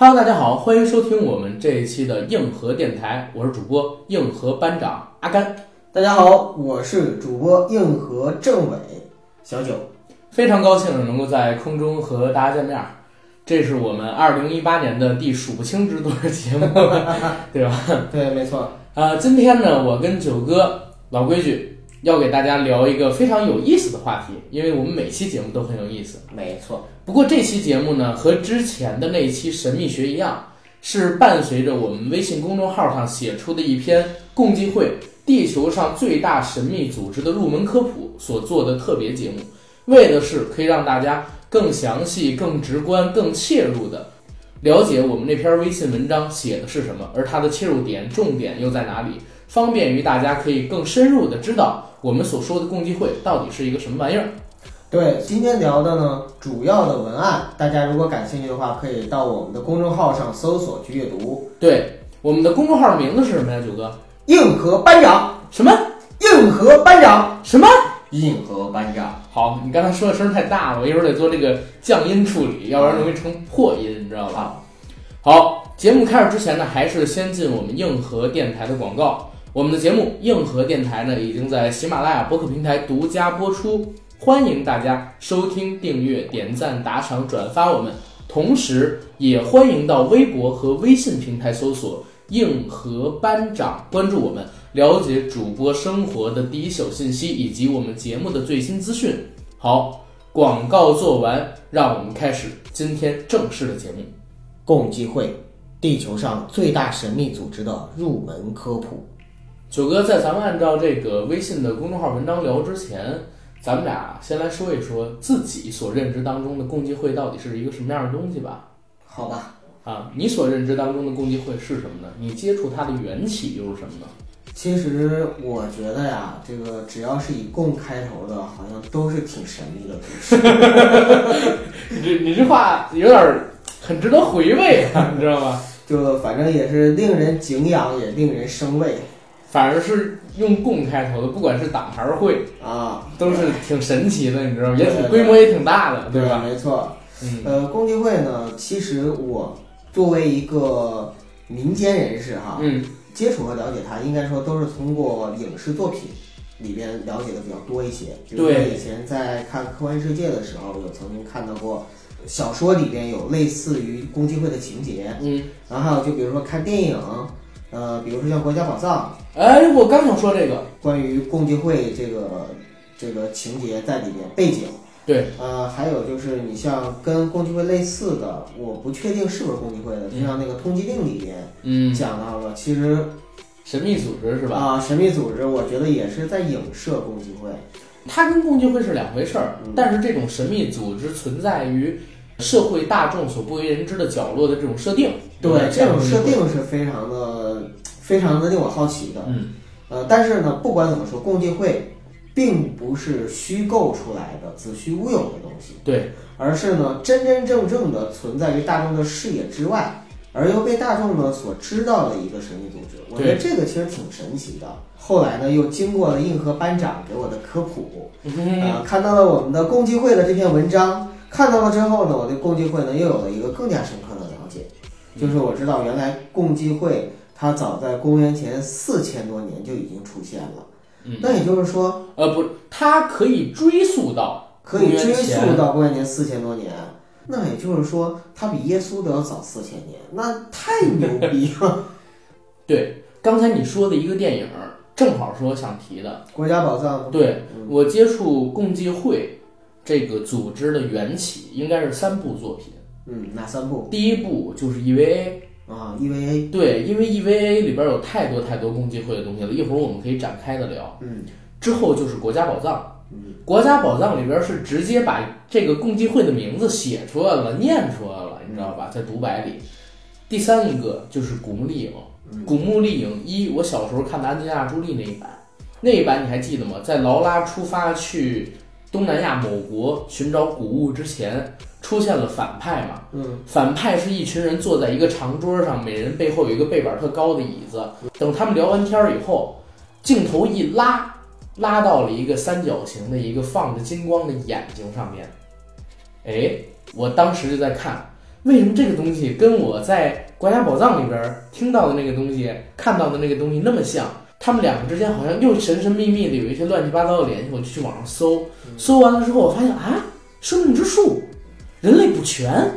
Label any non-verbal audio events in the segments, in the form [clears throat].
Hello，大家好，欢迎收听我们这一期的硬核电台，我是主播硬核班长阿甘，大家好，我是主播硬核政委小九。非常高兴能够在空中和大家见面儿，这是我们二零一八年的第数不清之多的节目，[laughs] 对吧？对，没错。呃，今天呢，我跟九哥老规矩，要给大家聊一个非常有意思的话题，因为我们每期节目都很有意思。没错，不过这期节目呢，和之前的那期神秘学一样，是伴随着我们微信公众号上写出的一篇共济会——地球上最大神秘组织的入门科普所做的特别节目，为的是可以让大家更详细、更直观、更切入的了解我们那篇微信文章写的是什么，而它的切入点、重点又在哪里，方便于大家可以更深入的知道我们所说的共济会到底是一个什么玩意儿。对，今天聊的呢，主要的文案，大家如果感兴趣的话，可以到我们的公众号上搜索去阅读。对，我们的公众号名字是什么呀，九哥？硬核班长，什么？硬核班长，什么？硬核班长。好，你刚才说的声太大了，我一会儿得做这个降音处理，要不然容易成破音，你知道吧？好，节目开始之前呢，还是先进我们硬核电台的广告。我们的节目硬核电台呢，已经在喜马拉雅播客平台独家播出，欢迎大家收听、订阅、点赞、打赏、转发我们，同时也欢迎到微博和微信平台搜索“硬核班长”，关注我们。了解主播生活的第一手信息以及我们节目的最新资讯。好，广告做完，让我们开始今天正式的节目。共济会，地球上最大神秘组织的入门科普。九哥，在咱们按照这个微信的公众号文章聊之前，咱们俩先来说一说自己所认知当中的共济会到底是一个什么样的东西吧。好吧，啊，你所认知当中的共济会是什么呢？你接触它的缘起又是什么呢？其实我觉得呀，这个只要是以“共”开头的，好像都是挺神秘的组织。[laughs] 你这你这话有点儿很值得回味啊，你知道吗？[laughs] 就反正也是令人敬仰，也令人生畏反而是用“共”开头的，不管是党还是会，啊。都是挺神奇的，你知道吗？也挺规模也挺大的，对吧？没错。嗯呃，共济会呢，其实我作为一个民间人士哈，嗯接触和了解它，应该说都是通过影视作品里边了解的比较多一些。比如说对以前在看科幻世界的时候，有曾经看到过小说里边有类似于共济会的情节，嗯，然后还有就比如说看电影，呃，比如说像《国家宝藏哎，我刚想说这个，》，关于共济会这个这个情节在里面背景。对，呃，还有就是你像跟共济会类似的，我不确定是不是共济会的，就像那个通缉令里边嗯，讲到了，其实神秘组织是吧？啊、神秘组织，我觉得也是在影射共济会。它跟共济会是两回事儿嗯，但是这种神秘组织存在于社会大众所不为人知的角落的这种设定，对，这种设定是非常的、非常的令我好奇的。嗯，呃，但是呢，不管怎么说，共济会并不是虚构出来的、子虚乌有的东西，对，而是呢真真正正的存在于大众的视野之外，而又被大众呢所知道的一个神秘组织。我觉得这个其实挺神奇的。后来呢，又经过了硬核班长给我的科普，嗯啊，看到了我们的共济会的这篇文章，看到了之后呢，我对共济会呢又有了一个更加深刻的了解，就是我知道原来共济会它早在公元前四千多年就已经出现了，嗯。那也就是说呃不，它可以追溯到可以追溯到公元前四千多年，那也就是说它比耶稣都要早四千年，那太牛逼了！[laughs] [laughs] 对，刚才你说的一个电影儿，正好是我想提的。国家宝藏，对嗯。我接触共济会这个组织的缘起，应该是三部作品。嗯，哪三部第一部就是 EVA，啊？EVA，对，因为 EVA 里边有太多太多共济会的东西了，一会儿我们可以展开的聊。嗯之后就是国家宝藏，嗯国家宝藏里边是直接把这个共济会的名字写出来了，念出来了，你知道吧？在独白里。第三个就是古墓丽影，嗯古墓丽影一，我小时候看的安吉丽娜·朱莉那一版，那一版你还记得吗？在劳拉出发去东南亚某国寻找古物之前，出现了反派嘛？嗯反派是一群人坐在一个长桌上，每人背后有一个背板特高的椅子。等他们聊完天儿以后，镜头一拉，拉到了一个三角形的一个放着金光的眼睛上面。哎，我当时就在看，为什么这个东西跟我在《国家宝藏》里边听到的那个东西、看到的那个东西那么像？他们两个之间好像又神神秘秘的有一些乱七八糟的联系。我就去网上搜，搜完了之后，我发现啊，生命之树、人类补全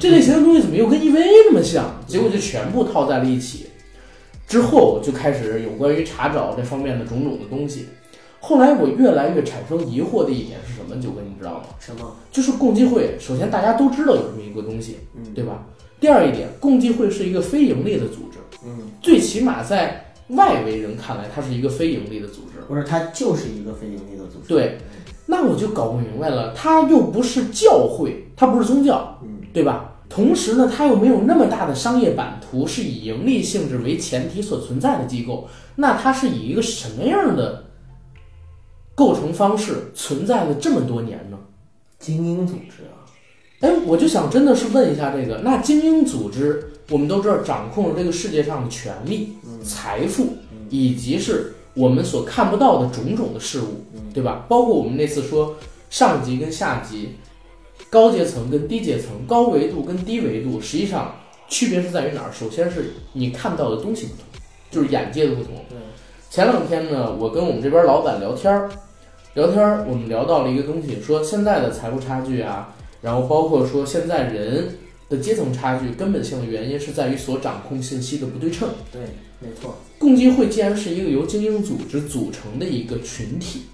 这类型的东西怎么又跟 EVA 那么像？结果就全部套在了一起。之后就开始有关于查找这方面的种种的东西。后来我越来越产生疑惑的一点是什么？九哥，你知道吗？什么？就是共济会。首先大家都知道有这么一个东西，嗯对吧？第二一点，共济会是一个非盈利的组织，嗯，最起码在外围人看来，它是一个非盈利的组织。不是，它就是一个非盈利的组织。对，那我就搞不明白了，它又不是教会，它不是宗教，嗯，对吧？同时呢，它又没有那么大的商业版图，是以盈利性质为前提所存在的机构，那它是以一个什么样的构成方式存在了这么多年呢？精英组织啊，哎，我就想真的是问一下这个，那精英组织，我们都知道掌控了这个世界上的权力、财富，以及是我们所看不到的种种的事物，对吧？包括我们那次说上级跟下级，高阶层跟低阶层，高维度跟低维度，实际上区别是在于哪儿？首先是你看到的东西不同，就是眼界的不同。前两天呢，我跟我们这边老板聊天儿，聊天儿我们聊到了一个东西，说现在的财富差距啊，然后包括说现在人的阶层差距，根本性的原因是在于所掌控信息的不对称。对，没错。共济会既然是一个由精英组织组成的一个群体，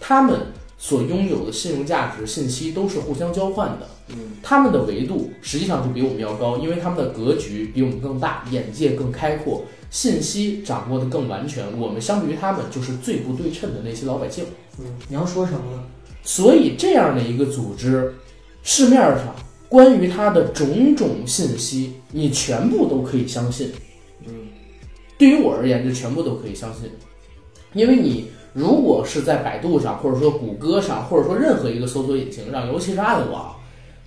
他们所拥有的信用价值、信息都是互相交换的。嗯，他们的维度实际上就比我们要高，因为他们的格局比我们更大，眼界更开阔，信息掌握的更完全。我们相比于他们就是最不对称的那些老百姓。嗯，你要说什么呢？所以这样的一个组织，市面上关于它的种种信息，你全部都可以相信。嗯，对于我而言，就全部都可以相信，因为你如果是在百度上，或者说谷歌上，或者说任何一个搜索引擎上，尤其是暗网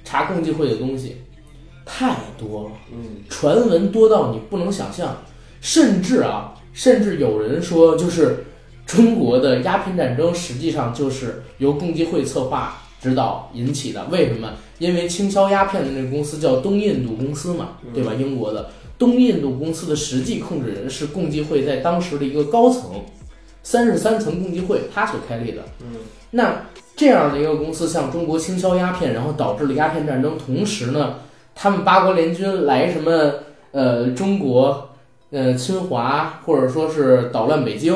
查共济会的东西，太多了，嗯，传闻多到你不能想象，甚至啊，甚至有人说，就是中国的鸦片战争实际上就是由共济会策划指导引起的。为什么？因为倾销鸦片的那个公司叫东印度公司嘛，对吧？英国的东印度公司的实际控制人是共济会在当时的一个高层，三十三层共济会他所开立的。嗯，那这样的一个公司向中国倾销鸦片，然后导致了鸦片战争，同时呢，他们八国联军来什么呃中国呃侵华，或者说是捣乱北京，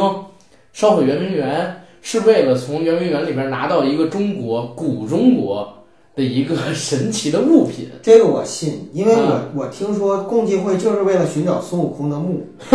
烧毁圆明园，是为了从圆明园里边拿到一个中国古中国的一个 [laughs] 神奇的物品。这个我信，因为我、啊我听说共济会就是为了寻找孙悟空的墓。[laughs]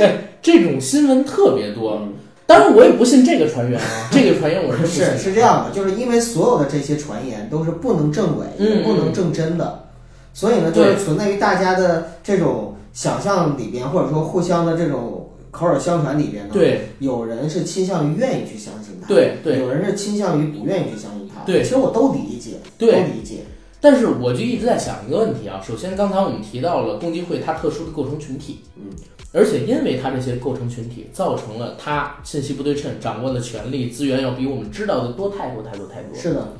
哎，这种新闻特别多。嗯当然，我也不信这个传言啊，这个传言我是不信是。是这样的，就是因为所有的这些传言都是不能证伪，嗯也不能证真的，所以呢，就是存在于大家的这种想象里边，或者说互相的这种口耳相传里边呢。，对有人是倾向于愿意去相信他，对对有人是倾向于不愿意去相信他。对其实我都理解，对都理解。但是我就一直在想一个问题啊，首先刚才我们提到了共济会它特殊的构成群体，嗯，而且因为它这些构成群体，造成了它信息不对称，掌握的权力资源要比我们知道的多太多太多太多，是的，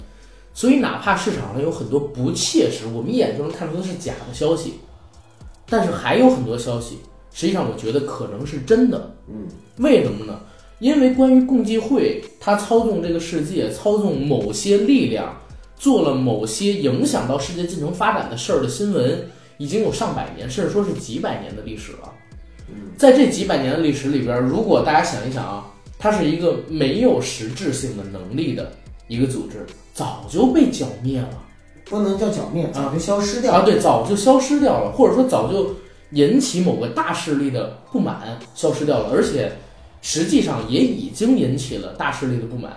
所以哪怕市场上有很多不切实，我们一眼就能看出的是假的消息，但是还有很多消息，实际上我觉得可能是真的，嗯，为什么呢？因为关于共济会，它操纵这个世界，操纵某些力量，做了某些影响到世界进程发展的事儿的新闻，已经有上百年，甚至说是几百年的历史了。在这几百年的历史里边，如果大家想一想啊，它是一个没有实质性的能力的一个组织，早就被剿灭了。不能叫剿灭，早就消失掉啊，了。对，早就消失掉了，或者说早就引起某个大势力的不满，消失掉了，而且实际上也已经引起了大势力的不满。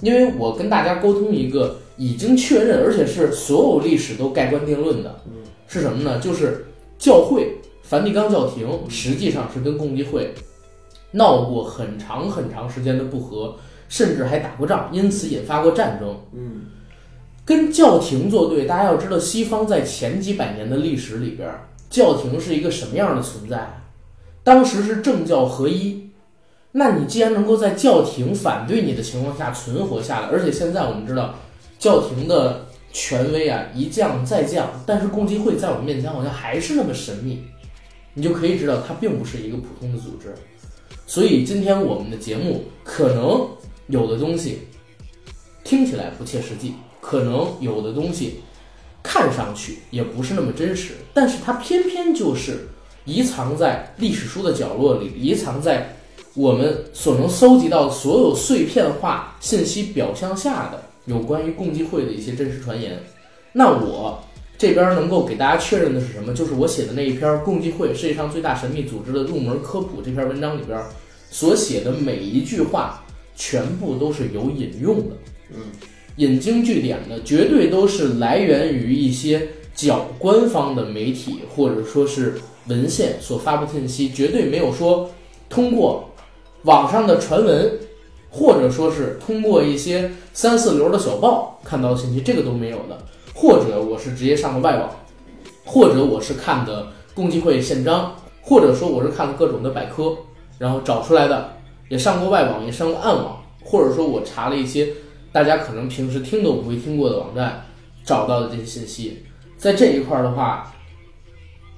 因为我跟大家沟通一个已经确认，而且是所有历史都盖棺定论的，是什么呢？就是教会梵蒂冈教廷实际上是跟共济会闹过很长很长时间的不和，甚至还打过仗，因此引发过战争。嗯，跟教廷作对，大家要知道，西方在前几百年的历史里边，教廷是一个什么样的存在？当时是政教合一。那你既然能够在教廷反对你的情况下存活下来，而且现在我们知道，教廷的权威啊一降再降，但是共济会在我们面前好像还是那么神秘，你就可以知道它并不是一个普通的组织。所以今天我们的节目可能有的东西听起来不切实际，可能有的东西看上去也不是那么真实，但是它偏偏就是遗藏在历史书的角落里，遗藏在我们所能搜集到的所有碎片化信息表象下的有关于共济会的一些真实传言。那我这边能够给大家确认的是什么？就是我写的那一篇《共济会：世界上最大神秘组织的入门科普》这篇文章里边所写的每一句话，全部都是有引用的。嗯，引经据典的，绝对都是来源于一些较官方的媒体或者说是文献所发布信息，绝对没有说通过网上的传闻，或者说是通过一些三四流的小报看到的信息，这个都没有的。或者我是直接上的外网，或者我是看的共济会宪章，或者说我是看了各种的百科，然后找出来的，也上过外网，也上过暗网，或者说我查了一些大家可能平时听都不会听过的网站，找到的这些信息，在这一块儿的话，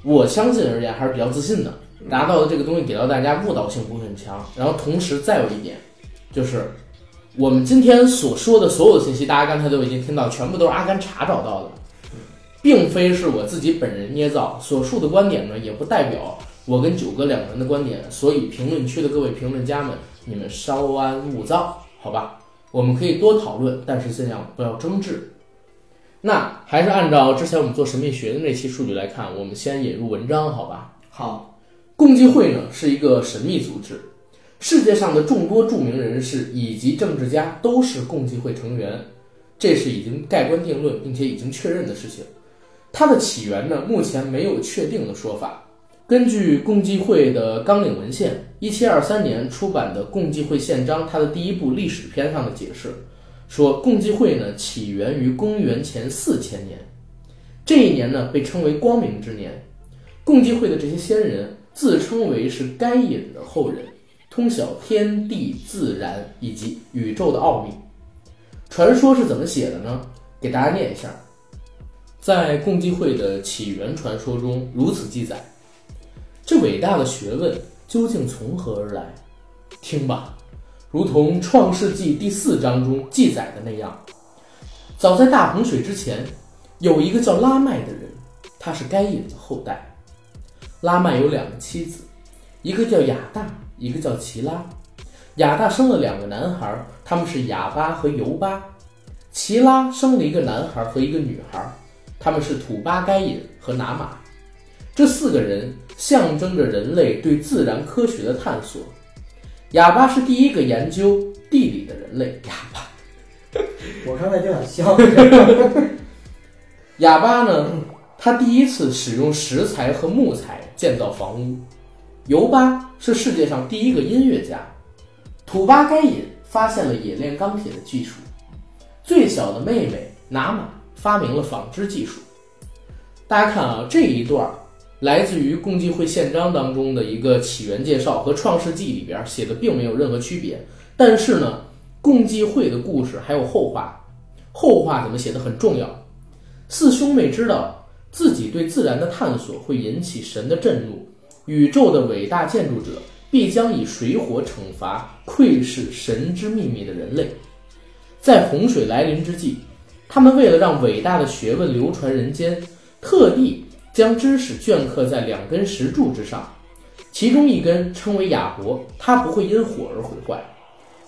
我相信而言还是比较自信的，拿到的这个东西给到大家误导性不会很强。然后同时再有一点，就是我们今天所说的所有的信息，大家刚才都已经听到，全部都是阿甘查找到的，并非是我自己本人捏造。所述的观点呢，也不代表我跟九哥两个人的观点。所以评论区的各位评论家们，你们稍安勿躁，好吧？我们可以多讨论，但是尽量不要争执。那还是按照之前我们做神秘学的那期数据来看，我们先引入文章，好吧？好，共济会呢是一个神秘组织，世界上的众多著名人士以及政治家都是共济会成员，这是已经盖棺定论并且已经确认的事情。它的起源呢，目前没有确定的说法。根据共济会的纲领文献，一七二三年出版的《共济会宪章》，它的第一部历史篇上的解释说，共济会呢起源于公元前四千年，这一年呢被称为光明之年。共济会的这些先人自称为是该隐的后人，通晓天地自然以及宇宙的奥秘。传说是怎么写的呢？给大家念一下，在共济会的起源传说中如此记载。这伟大的学问究竟从何而来？听吧，如同《创世纪》第四章中记载的那样，早在大洪水之前，有一个叫拉麦的人，他是该隐的后代。拉麦有两个妻子，一个叫亚大，一个叫齐拉。亚大生了两个男孩，他们是雅巴和尤巴。齐拉生了一个男孩和一个女孩，他们是土巴该隐和拿玛。这四个人象征着人类对自然科学的探索。哑巴是第一个研究地理的人类。哑巴，[laughs] 我刚才就想笑。[laughs] 哑巴呢？他第一次使用石材和木材建造房屋。尤巴是世界上第一个音乐家。土巴该隐发现了冶炼钢铁的技术。最小的妹妹拿玛发明了纺织技术。大家看啊，这一段来自于共济会宪章当中的一个起源介绍，和创世纪里边写的并没有任何区别。但是呢，共济会的故事还有后话，后话怎么写的很重要。四兄妹知道自己对自然的探索会引起神的震怒，宇宙的伟大建筑者必将以水火惩罚窥视神之秘密的人类。在洪水来临之际，他们为了让伟大的学问流传人间，特地将知识镌刻在两根石柱之上，其中一根称为亚伯，它不会因火而毁坏；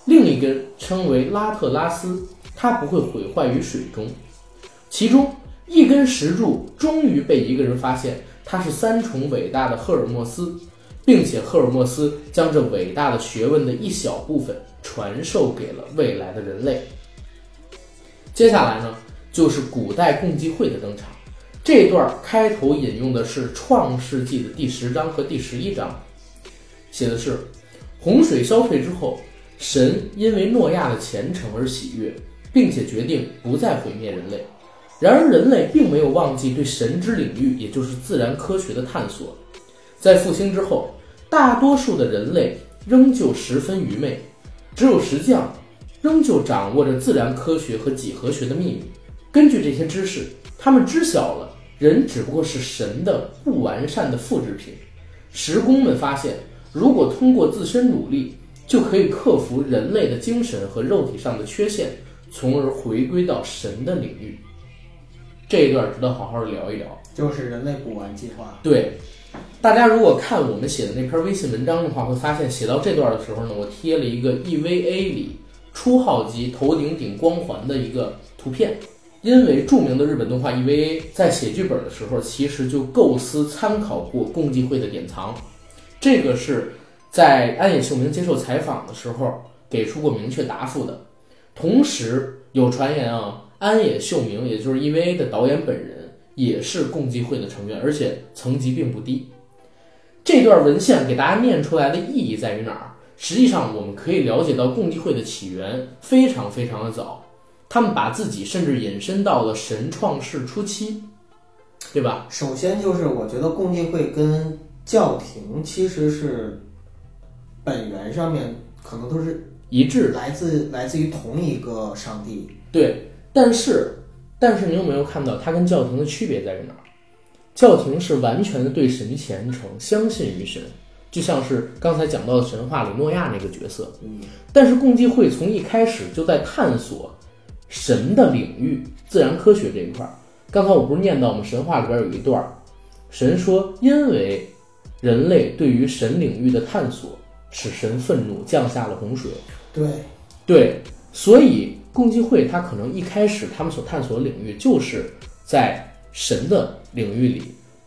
另一根称为拉特拉斯，它不会毁坏于水中。其中一根石柱终于被一个人发现，他是三重伟大的赫尔墨斯，并且赫尔墨斯将这伟大的学问的一小部分传授给了未来的人类。接下来呢，就是古代共济会的登场。这段开头引用的是《创世纪》的第十章和第十一章，写的是洪水消退之后，神因为诺亚的虔诚而喜悦，并且决定不再毁灭人类。然而，人类并没有忘记对神之领域，也就是自然科学的探索。在复兴之后，大多数的人类仍旧十分愚昧，只有石匠仍旧掌握着自然科学和几何学的秘密。根据这些知识，他们知晓了人只不过是神的不完善的复制品。石工们发现，如果通过自身努力，就可以克服人类的精神和肉体上的缺陷，从而回归到神的领域。这一段值得好好聊一聊。就是人类补完计划。对，大家如果看我们写的那篇微信文章的话，会发现写到这段的时候呢，我贴了一个 EVA 里初号机头顶顶光环的一个图片。因为著名的日本动画 EVA 在写剧本的时候，其实就构思参考过共济会的典藏，这个是在安野秀明接受采访的时候给出过明确答复的。同时有传言啊，安野秀明也就是 EVA 的导演本人也是共济会的成员，而且层级并不低。这段文献给大家念出来的意义在于哪儿？实际上我们可以了解到共济会的起源非常非常的早。他们把自己甚至引申到了神创世初期，对吧？首先就是我觉得共济会跟教廷其实是本源上面可能都是一致，来自来自于同一个上帝。对，但是但是你有没有看到它跟教廷的区别在于哪儿？教廷是完全的对神虔诚，相信于神，就像是刚才讲到的神话里诺亚那个角色。嗯，但是共济会从一开始就在探索。神的领域，自然科学这一块儿，刚才我不是念到我们神话里边有一段儿，神说，因为人类对于神领域的探索，使神愤怒，降下了洪水。对，对，所以共济会它可能一开始他们所探索的领域，就是在神的领域里，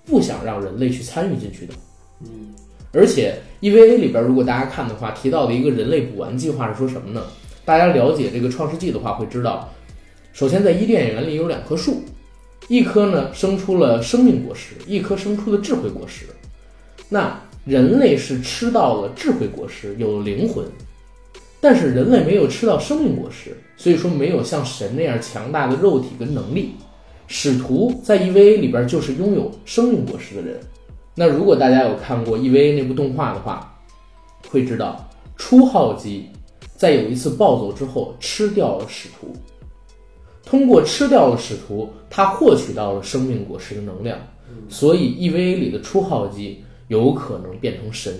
不想让人类去参与进去的。嗯，而且 EVA 里边，如果大家看的话，提到的一个人类补完计划是说什么呢？大家了解这个《创世纪》的话，会知道，首先在伊甸园里有两棵树，一棵呢生出了生命果实，一棵生出了智慧果实。那人类是吃到了智慧果实，有了灵魂，但是人类没有吃到生命果实，所以说没有像神那样强大的肉体跟能力。使徒在 EVA 里边就是拥有生命果实的人。那如果大家有看过 EVA 那部动画的话，会知道初号机。在有一次暴走之后，吃掉了使徒。通过吃掉了使徒，他获取到了生命果实的能量，所以 EVA 里的初号机有可能变成神。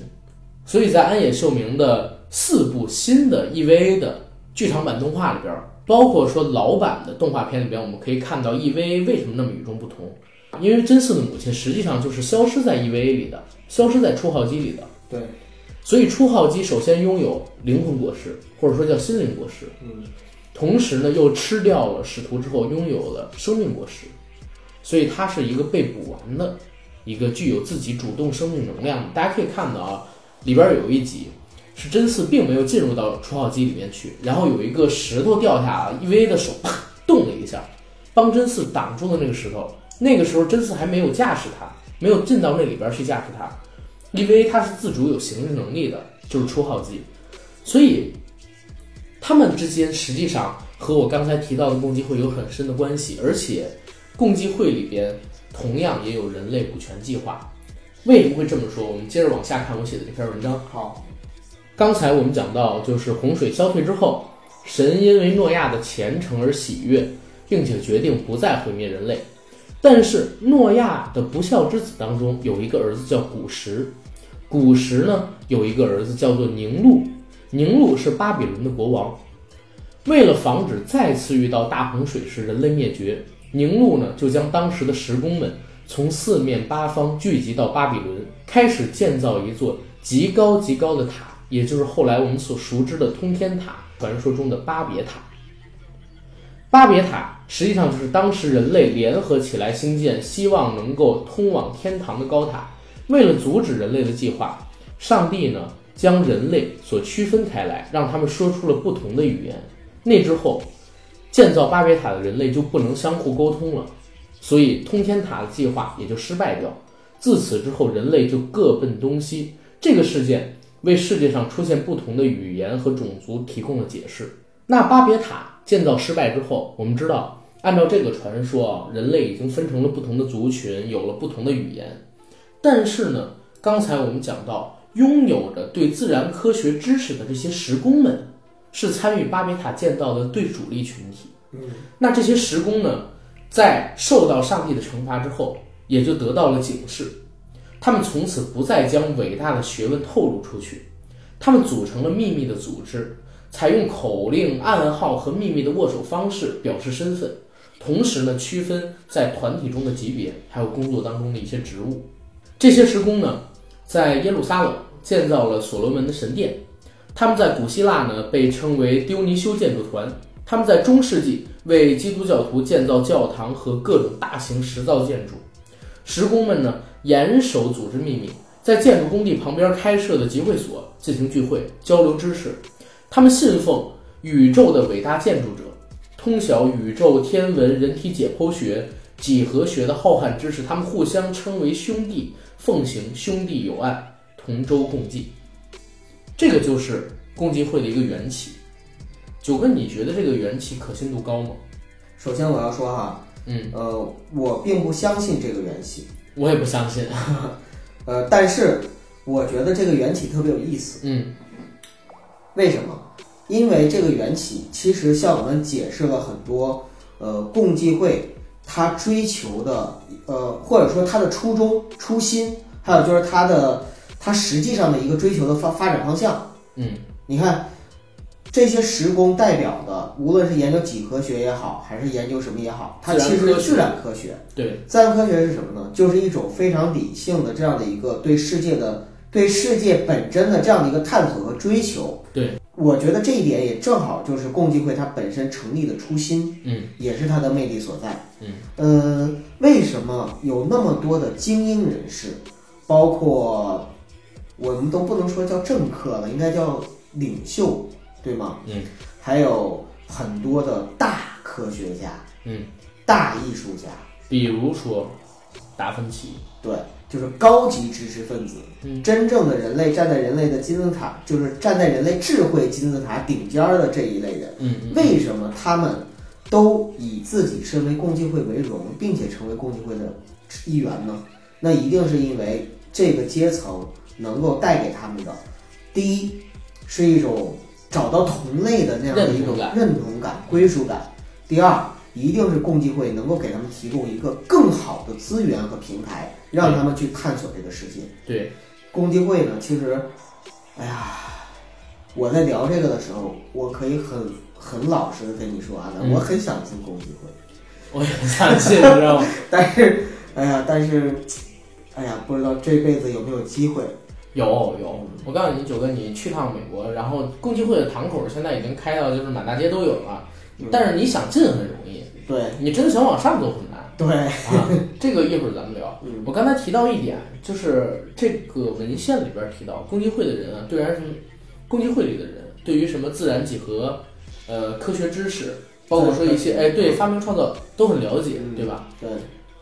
所以在安野秀明的四部新的 EVA 的剧场版动画里边，包括说老版的动画片里边，我们可以看到 EVA 为什么那么与众不同？因为真嗣的母亲实际上就是消失在 EVA 里的，消失在初号机里的。对。所以初号机首先拥有灵魂果实，或者说叫心灵果实，嗯，同时呢又吃掉了使徒之后拥有了生命果实，所以它是一个被补完的，一个具有自己主动生命能量的。大家可以看到啊，里边有一集是真嗣并没有进入到初号机里面去，然后有一个石头掉下，EVA 的手啪动了一下，帮真嗣挡住了那个石头。那个时候真嗣还没有驾驶它，没有进到那里边去驾驶它。因为它是自主有行事能力的，就是初号机，所以他们之间实际上和我刚才提到的共济会有很深的关系，而且共济会里边同样也有人类股权计划。为什么会这么说？我们接着往下看我写的这篇文章。好，刚才我们讲到，就是洪水消退之后，神因为诺亚的虔诚而喜悦，并且决定不再毁灭人类。但是诺亚的不孝之子当中有一个儿子叫古时。古时呢有一个儿子叫做宁禄，宁禄是巴比伦的国王。为了防止再次遇到大洪水时人类灭绝，宁禄呢就将当时的石工们从四面八方聚集到巴比伦，开始建造一座极高极高的塔，也就是后来我们所熟知的通天塔，传说中的巴别塔。巴别塔实际上就是当时人类联合起来兴建，希望能够通往天堂的高塔。为了阻止人类的计划，上帝呢将人类所区分开来，让他们说出了不同的语言。那之后，建造巴别塔的人类就不能相互沟通了，所以通天塔的计划也就失败掉。自此之后，人类就各奔东西。这个事件为世界上出现不同的语言和种族提供了解释。那巴别塔建造失败之后，我们知道，按照这个传说，人类已经分成了不同的族群，有了不同的语言。但是呢，刚才我们讲到，拥有着对自然科学知识的这些石工们，是参与巴别塔建造的最主力群体。嗯，那这些石工呢，在受到上帝的惩罚之后，也就得到了警示。他们从此不再将伟大的学问透露出去，他们组成了秘密的组织，采用口令、暗号和秘密的握手方式表示身份，同时呢，区分在团体中的级别，还有工作当中的一些职务。这些石工呢，在耶路撒冷建造了所罗门的神殿，他们在古希腊呢被称为丢尼修建筑团，他们在中世纪为基督教徒建造教堂和各种大型石造建筑。石工们呢严守组织秘密，在建筑工地旁边开设的集会所进行聚会交流知识。他们信奉宇宙的伟大建筑者，通晓宇宙天文、人体解剖学、几何学的浩瀚知识。他们互相称为兄弟。奉行兄弟友爱，同舟共济，这个就是共济会的一个缘起。九哥，你觉得这个缘起可信度高吗？首先我要说哈，嗯，呃，我并不相信这个缘起，我也不相信。[laughs] 呃，但是我觉得这个缘起特别有意思。嗯，为什么？因为这个缘起其实向我们解释了很多，呃，共济会。他追求的，呃，或者说他的初衷、初心，还有就是他的他实际上的一个追求的发发展方向。嗯，你看这些时工代表的，无论是研究几何学也好，还是研究什么也好，它其实是自然科学。对，自然科学是什么呢？就是一种非常理性的这样的一个对世界的、对世界本真的这样的一个探索和追求。对。我觉得这一点也正好就是共济会它本身成立的初心，嗯，也是它的魅力所在，嗯，呃，为什么有那么多的精英人士，包括我们都不能说叫政客了，应该叫领袖，对吗？嗯，还有很多的大科学家，嗯，大艺术家，比如说达芬奇，对。就是高级知识分子，嗯，真正的人类站在人类的金字塔，就是站在人类智慧金字塔顶尖的这一类人，嗯，为什么他们都以自己身为共济会为荣，并且成为共济会的一员呢？那一定是因为这个阶层能够带给他们的，第一是一种找到同类的那样的一种认同感、归属感；第二，一定是共济会能够给他们提供一个更好的资源和平台。让他们去探索这个世界。对，共济会呢，其实，哎呀，我在聊这个的时候，我可以很很老实的跟你说啊，我很想进共济会，我也很想进，你知道吗？[laughs] 但是，哎呀，但是，哎呀，不知道这辈子有没有机会。有有，我告诉你，九哥，你去趟美国，然后共济会的堂口现在已经开到就是满大街都有了，但是你想进很容易，对你真的想往上走很难。对啊，这个一会儿咱们聊。我刚才提到一点，就是这个文献里边提到，共济会的人啊，对然是共济会里的人，对于什么自然几何、呃科学知识，包括说一些哎对发明创造都很了解，对吧？对。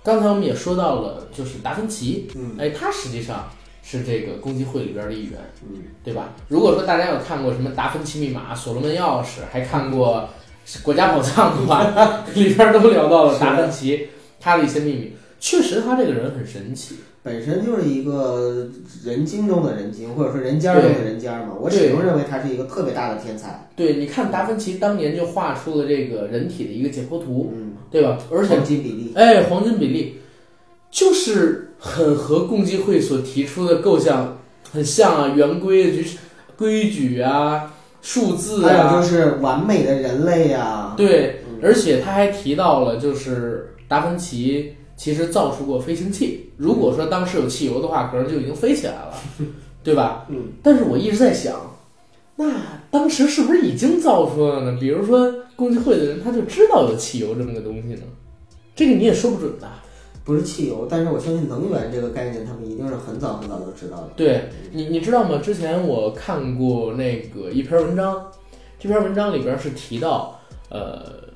刚才我们也说到了，就是达芬奇，嗯，哎，他实际上是这个共济会里边的一员，嗯，对吧？如果说大家有看过什么《达芬奇密码》《所罗门钥匙》，还看过《国家宝藏》的话，里边都聊到了达芬奇。他的一些秘密，确实他这个人很神奇，本身就是一个人精中的人精，或者说人尖中的人尖嘛。我始终认为他是一个特别大的天才。对，你看达芬奇当年就画出了这个人体的一个解剖图，嗯，对吧？而且黄金比例，哎，黄金比例就是很和共济会所提出的构想很像啊，圆规矩、规矩啊，数字啊，还有就是完美的人类啊。对，而且他还提到了就是。达芬奇其实造出过飞行器，如果说当时有汽油的话，可能就已经飞起来了，[laughs] 对吧？嗯。但是我一直在想，那当时是不是已经造出了呢？比如说共济会的人，他就知道有汽油这么个东西呢？这个你也说不准的。不是汽油，但是我相信能源这个概念，他们一定是很早很早就知道的。对你，你知道吗？之前我看过那个一篇文章，这篇文章里边是提到，呃。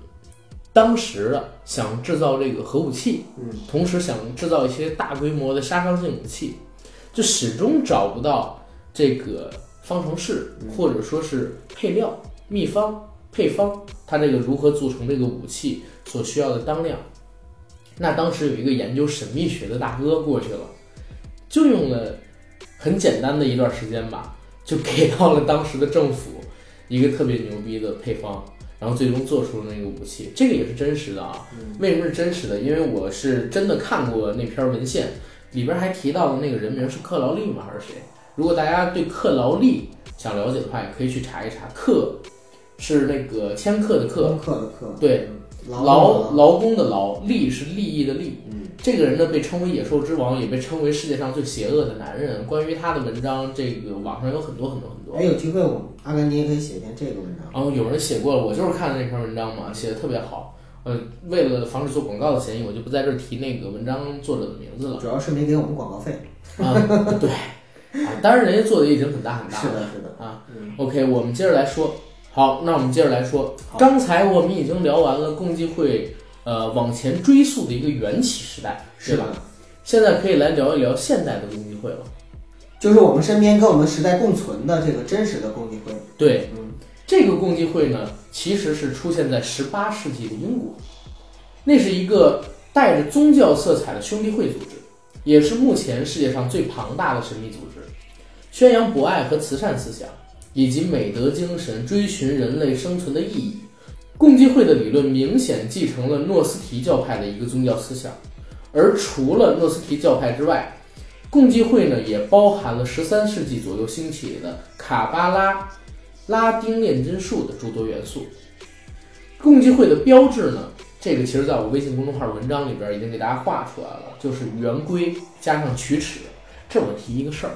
当时想制造这个核武器，嗯，同时想制造一些大规模的杀伤性武器，就始终找不到这个方程式，或者说是配料、秘方、配方，它这个如何组成这个武器所需要的当量。那当时有一个研究神秘学的大哥过去了，就用了很简单的一段时间吧，就给到了当时的政府一个特别牛逼的配方。然后最终做出了那个武器。这个也是真实的啊。嗯为什么是真实的？因为我是真的看过那篇文献，里边还提到的那个人名是克劳利吗？还是谁？如果大家对克劳利想了解的话，也可以去查一查。克是那个千克的克，千克的克，对，劳劳劳工的劳，利是利益的利。嗯，这个人呢，被称为野兽之王，也被称为世界上最邪恶的男人。关于他的文章，这个网上有很多很多很多。哎，有机会我阿甘你也可以写一篇这个文章。然后有人写过了，我就是看了那篇文章嘛，写的特别好。呃，为了防止做广告的嫌疑，我就不在这儿提那个文章作者的名字了。主要是没给我们广告费。啊，对，啊，当然人家做的已经很大很大了。是的，是的。啊嗯，OK，我们接着来说。好，那我们接着来说。刚才我们已经聊完了共济会，呃，往前追溯的一个缘起时代，是吧？现在可以来聊一聊现代的共济会了。就是我们身边跟我们时代共存的这个真实的共济会。对，嗯，这个共济会呢，其实是出现在十八世纪的英国，那是一个带着宗教色彩的兄弟会组织，也是目前世界上最庞大的神秘组织，宣扬博爱和慈善思想，以及美德精神，追寻人类生存的意义。共济会的理论明显继承了诺斯提教派的一个宗教思想，而除了诺斯提教派之外，共济会呢也包含了十三世纪左右兴起的卡巴拉、拉丁炼金术的诸多元素。共济会的标志呢，这个其实在我微信公众号文章里边已经给大家画出来了，就是圆规加上曲尺。这我提一个事儿，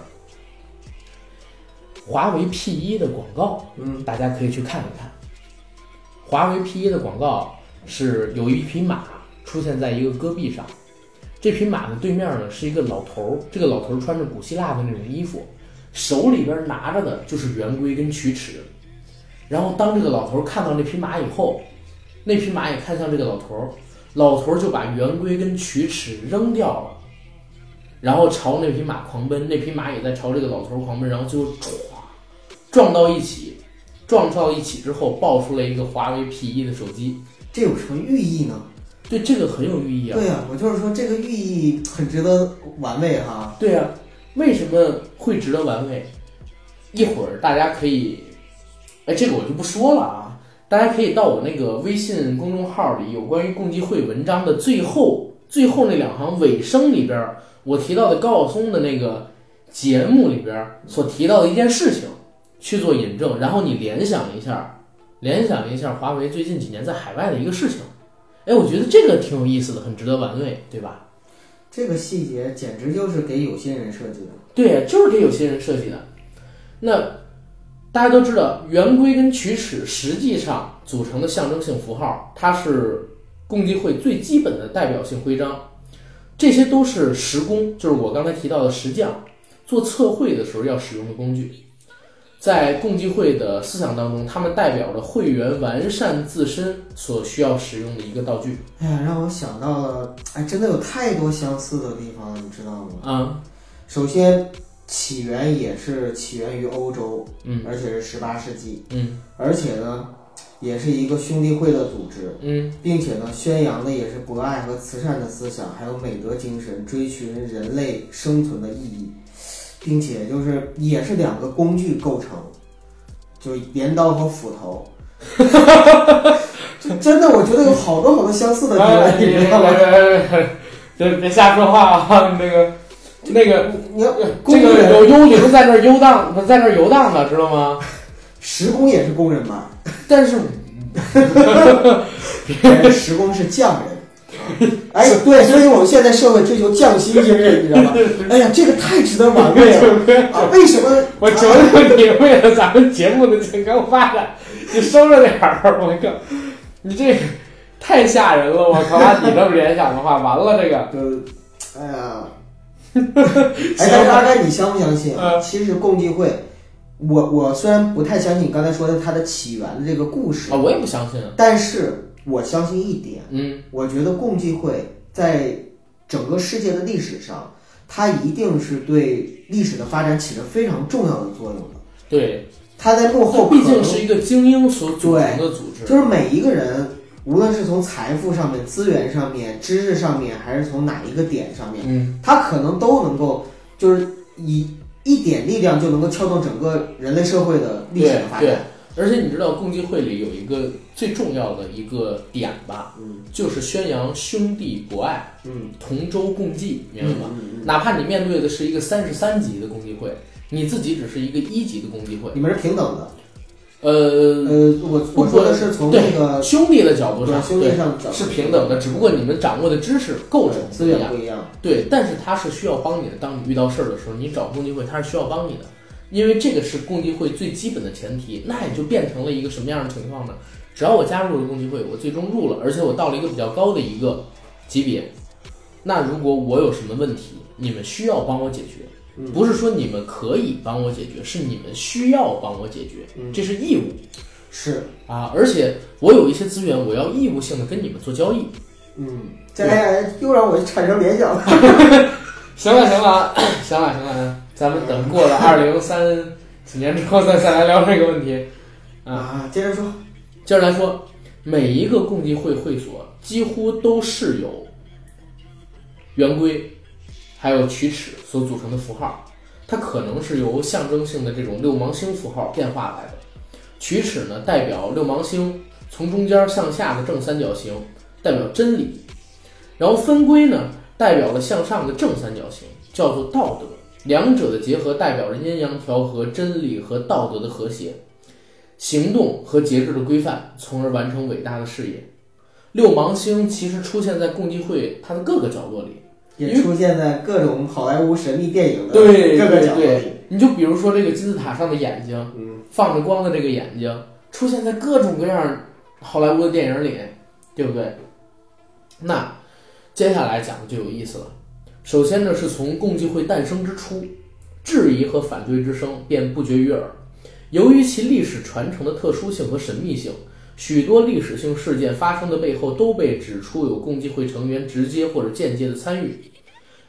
华为 P 一的广告，嗯，大家可以去看一看。华为 P 一的广告是有一匹马出现在一个戈壁上，这匹马的对面呢是一个老头儿，这个老头儿穿着古希腊的那种衣服，手里边拿着的就是圆规跟曲尺。然后当这个老头儿看到那匹马以后，那匹马也看向这个老头儿，老头儿就把圆规跟曲尺扔掉了，然后朝那匹马狂奔，那匹马也在朝这个老头儿狂奔，然后最后歘撞到一起，撞到一起之后爆出了一个华为 P 一的手机。这有什么寓意呢？对，这个很有寓意啊。对呀、我就是说这个寓意很值得玩味哈。对呀、为什么会值得玩味？一会儿大家可以，哎，这个我就不说了啊，大家可以到我那个微信公众号里有关于共济会文章的最后最后那两行尾声里边儿，我提到的高晓松的那个节目里边儿所提到的一件事情去做引证，然后你联想一下，联想一下华为最近几年在海外的一个事情，哎，我觉得这个挺有意思的，很值得玩味，对吧？这个细节简直就是给有心人设计的。对，就是给有心人设计的。那大家都知道，圆规跟曲尺实际上组成的象征性符号，它是共济会最基本的代表性徽章。这些都是石工，就是我刚才提到的石匠，做测绘的时候要使用的工具。在共济会的思想当中，他们代表着会员完善自身所需要使用的一个道具。哎呀，让我想到了，哎，真的有太多相似的地方了，你知道吗？啊，首先，起源也是起源于欧洲，嗯。而且是十八世纪，嗯。而且呢，也是一个兄弟会的组织，嗯，并且呢，宣扬的也是博爱和慈善的思想，还有美德精神，追寻人类生存的意义，并且就是也是两个工具构成，就镰刀和斧头。[laughs] 就真的，我觉得有好多好多相似的地哎方，你知道吗？别别瞎说话啊！[laughs] 那个那个。你要这工个人，有幽灵在那儿游荡，在那儿游荡的，知道吗？[laughs] 石工也是工人嘛？但是，哎石工是匠人。哎，对，所以我们现在社会追求匠心精神，你知道吗？哎呀，这个太值得玩味了 [laughs] 啊！为什么？我求求你，为了咱们节目的健康发展，你收着点儿！我靠，你这个太吓人了！我靠，按你这么联想的话，完了这个。呃，哎呀，[laughs] 哎，但是阿甘，你相不相信其实共济会，我我虽然不太相信你刚才说的它的起源的这个故事啊，，我也不相信。但是我相信一点，嗯我觉得共济会在整个世界的历史上，它一定是对历史的发展起着非常重要的作用的。对，它在幕后毕竟是一个精英所组成的组织。就是每一个人，无论是从财富上面、资源上面、知识上面，还是从哪一个点上面，嗯，他可能都能够，就是以一点力量就能够撬动整个人类社会的历史的发对展。而且你知道共济会里有一个最重要的一个点吧，嗯就是宣扬兄弟博爱、嗯，同舟共济，明白吗？嗯嗯嗯哪怕你面对的是一个三十三级的共济会，你自己只是一个一级的共济会，你们是平等的。呃，呃，我不我说的是从那个兄弟的角度上，兄弟上是平等的，只不过你们掌握的知识构成资不一样。源不一样。对，但是他是需要帮你的。当你遇到事儿的时候，你找共济会，他是需要帮你的，因为这个是共济会最基本的前提。那也就变成了一个什么样的情况呢？只要我加入了共济会，我最终入了，而且我到了一个比较高的一个级别，那如果我有什么问题，你们需要帮我解决，嗯不是说你们可以帮我解决，是你们需要帮我解决，嗯这是义务是，啊！而且我有一些资源，我要义务性的跟你们做交易。嗯，这哎呀，又让我产生联想 [laughs] 了。行了 [coughs] 行了啊，行了行了，咱们等过了 [laughs] 二零三几年之后再再来聊这个问题。啊，啊，接着说，接着来说，每一个共济会会所几乎都是由圆规还有曲尺所组成的符号，它可能是由象征性的这种六芒星符号变化来的。曲尺呢，代表六芒星从中间向下的正三角形，代表真理；然后分规呢，代表了向上的正三角形，叫做道德。两者的结合代表着阴阳调和、真理和道德的和谐。行动和节制的规范，从而完成伟大的事业。六芒星其实出现在共济会它的各个角落里，也出现在各种好莱坞神秘电影的对各个对角落里。对，你就比如说这个金字塔上的眼睛，嗯，放着光的这个眼睛，出现在各种各样好莱坞的电影里，对不对？那接下来讲的就有意思了。首先呢，是从共济会诞生之初，质疑和反对之声便不绝于耳。由于其历史传承的特殊性和神秘性，许多历史性事件发生的背后都被指出有共济会成员直接或者间接的参与，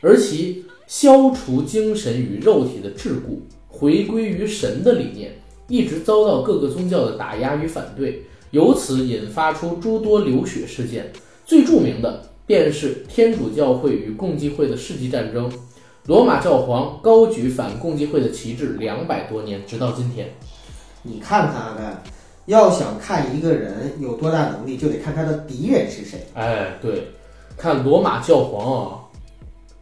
而其消除精神与肉体的桎梏，回归于神的理念，一直遭到各个宗教的打压与反对，由此引发出诸多流血事件。最著名的便是天主教会与共济会的世纪战争。罗马教皇高举反共济会的旗帜两百多年，直到今天。你看看看，要想看一个人有多大能力，就得看他的敌人是谁。哎，对，看罗马教皇啊，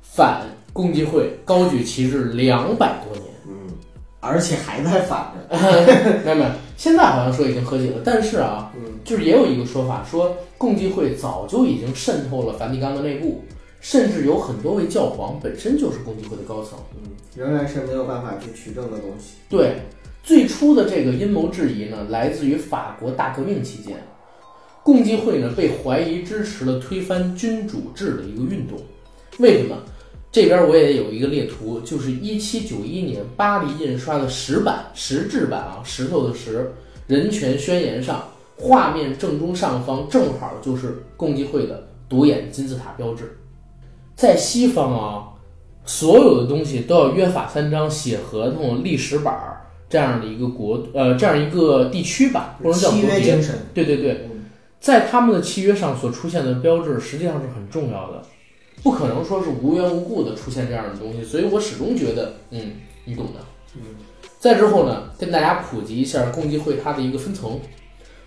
反共济会高举旗帜两百多年。嗯，而且还在反着。[laughs] 没有没有，现在好像说已经和解了，但是啊，嗯，就是也有一个说法，说共济会早就已经渗透了梵蒂冈的内部，甚至有很多位教皇本身就是共济会的高层。嗯，仍然是没有办法去取证的东西。对，最初的这个阴谋质疑呢，来自于法国大革命期间，共济会呢被怀疑支持了推翻君主制的一个运动。为什么？这边我也有一个列图，就是一七九一年巴黎印刷的石版石制版啊，石头的石人权宣言上，画面正中上方正好就是共济会的独眼金字塔标志。在西方啊，所有的东西都要约法三章、写合同、立石板儿这样的一个国呃这样一个地区吧，不能叫契国别。对对对，嗯在他们的契约上所出现的标志，实际上是很重要的，不可能说是无缘无故的出现这样的东西，所以我始终觉得，嗯，你懂的。嗯，再之后呢，跟大家普及一下共济会它的一个分层，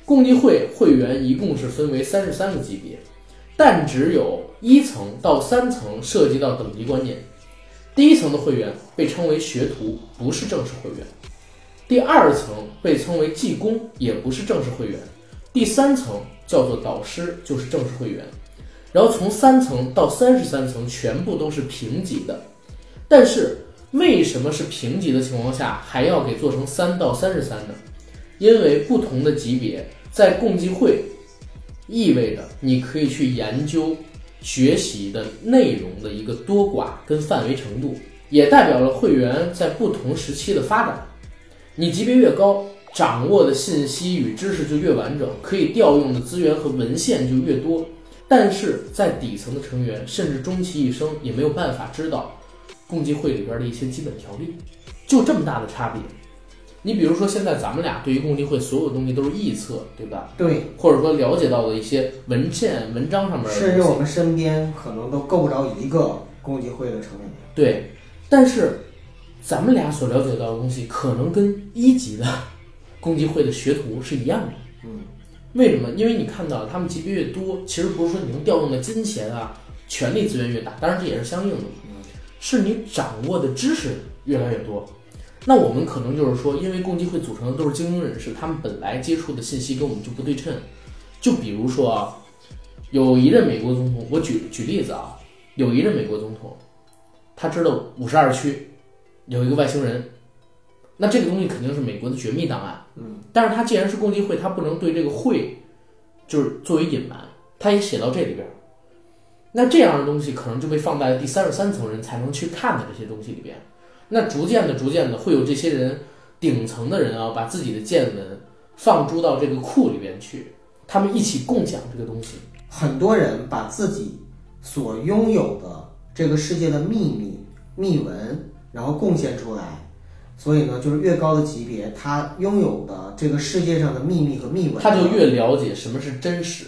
共济会会员一共是分为三十三个级别，但只有一层到三层涉及到等级观念。第一层的会员被称为学徒，不是正式会员；第二层被称为技工，也不是正式会员；第三层叫做导师，就是正式会员。然后从三层到三十三层全部都是平级的，但是为什么是平级的情况下还要给做成三到三十三呢？因为不同的级别在共济会意味着你可以去研究学习的内容的一个多寡跟范围程度，也代表了会员在不同时期的发展。你级别越高，掌握的信息与知识就越完整，可以调用的资源和文献就越多。但是在底层的成员，甚至终其一生也没有办法知道共济会里边的一些基本条例，就这么大的差别。你比如说，现在咱们俩对于共济会所有东西都是臆测，对吧？对，或者说了解到的一些文件、文章上面的，甚至我们身边可能都够不着一个共济会的成员。对。但是咱们俩所了解到的东西，可能跟一级的 [laughs] 共济会的学徒是一样的。嗯，为什么？因为你看到他们级别越多，其实不是说你能调动的金钱啊、权力资源越大，当然这也是相应的嗯。是你掌握的知识越来越多。那我们可能就是说，因为共济会组成的都是精英人士，他们本来接触的信息跟我们就不对称。就比如说啊，有一任美国总统，我举举例子啊，有一任美国总统，他知道五十二区有一个外星人，那这个东西肯定是美国的绝密档案。嗯，但是他既然是共济会，他不能对这个会就是作为隐瞒，他也写到这里边儿。那这样的东西可能就被放在了第三十三层人才能去看的这些东西里边。那逐渐的、逐渐的，会有这些人顶层的人啊，把自己的见闻放诸到这个库里边去，他们一起共享这个东西。很多人把自己所拥有的这个世界的秘密、秘闻，然后贡献出来。所以呢，就是越高的级别，他拥有的这个世界上的秘密和秘闻，他就越了解什么是真实，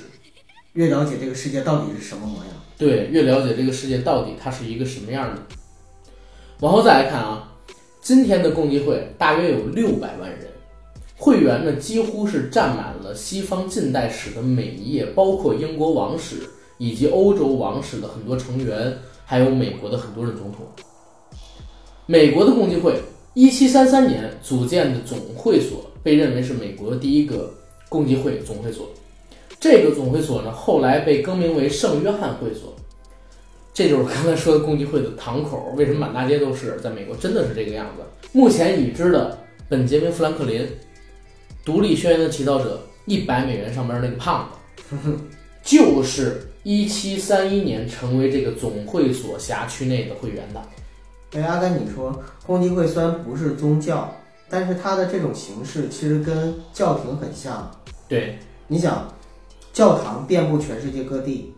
越了解这个世界到底是什么模样。对，越了解这个世界到底它是一个什么样的。往后再来看啊，今天的共济会大约有六百万人，会员呢几乎是占满了西方近代史的每一页，包括英国王室以及欧洲王室的很多成员，还有美国的很多任总统。美国的共济会一七三三年组建的总会所，被认为是美国第一个共济会总会所。这个总会所呢，后来被更名为圣约翰会所。这就是刚才说的共济会的堂口，为什么满大街都是？在美国真的是这个样子。目前已知的本杰明·富兰克林，《独立宣言的起草者》，一百美元上边那个胖子，就是一七三一年成为这个总会所辖区内的会员的。哎，阿甘，你说共济会虽然不是宗教，但是它的这种形式其实跟教廷很像。对，你想，教堂遍布全世界各地，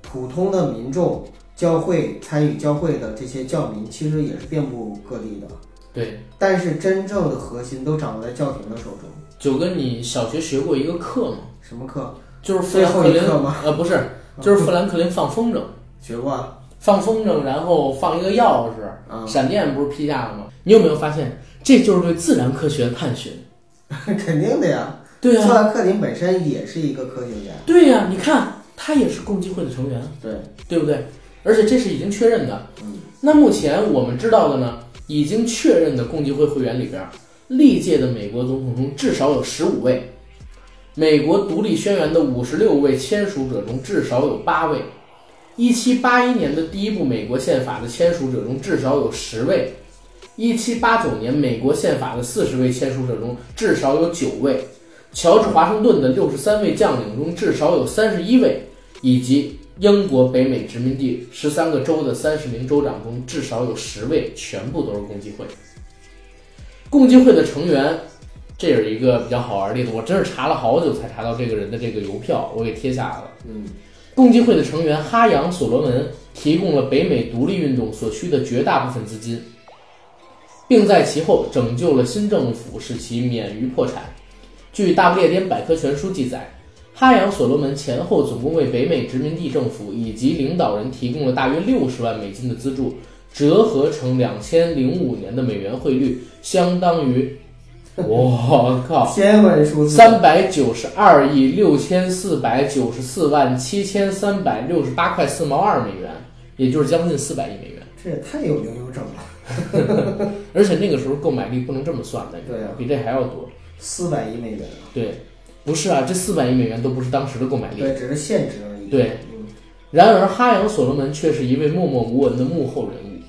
普通的民众。教会参与教会的这些教民，其实也是遍布各地的。对，但是真正的核心都掌握在教廷的手中。九哥你小学学过一个课吗？什么课？就是富兰克林吗？呃，不是，就是富兰克林放风筝。[laughs] 学过。啊放风筝，然后放一个钥匙，闪电不是劈下了吗？你有没有发现，这就是对自然科学的探寻？[laughs] 肯定的呀。对呀。富兰克林本身也是一个科学家。对呀，你看他也是共济会的成员。对，对不对？而且这是已经确认的。嗯，那目前我们知道的呢，已经确认的共济会会员里边，历届的美国总统中至少有十五位，美国独立宣言的五十六位签署者中至少有八位，一七八一年的第一部美国宪法的签署者中至少有十位，一七八九年美国宪法的四十位签署者中至少有九位，乔治华盛顿的六十三位将领中至少有三十一位，以及。英国北美殖民地十三个州的三十名州长中，至少有十位全部都是共济会。共济会的成员，这是一个比较好玩的例子。我真是查了好久才查到这个人的这个邮票，我给贴下来了。嗯，共济会的成员哈扬·所罗门提供了北美独立运动所需的绝大部分资金，并在其后拯救了新政府，使其免于破产。据《大不列颠百科全书》记载。哈扬·所罗门前后总共为北美殖民地政府以及领导人提供了大约六十万美金的资助，折合成两千零五年的美元汇率，相当于，[laughs] 我靠，天文数字，三百九十二亿六千四百九十四万七千三百六十八块四毛二美元，也就是将近四百亿美元。这也太有零有整了，[laughs] 而且那个时候购买力不能这么算的，对啊，比这还要多，四百亿美元对。不是啊，这四百亿美元都不是当时的购买力，对，只是现值而已。对，然而哈扬·所罗门却是一位默默无闻的幕后人物，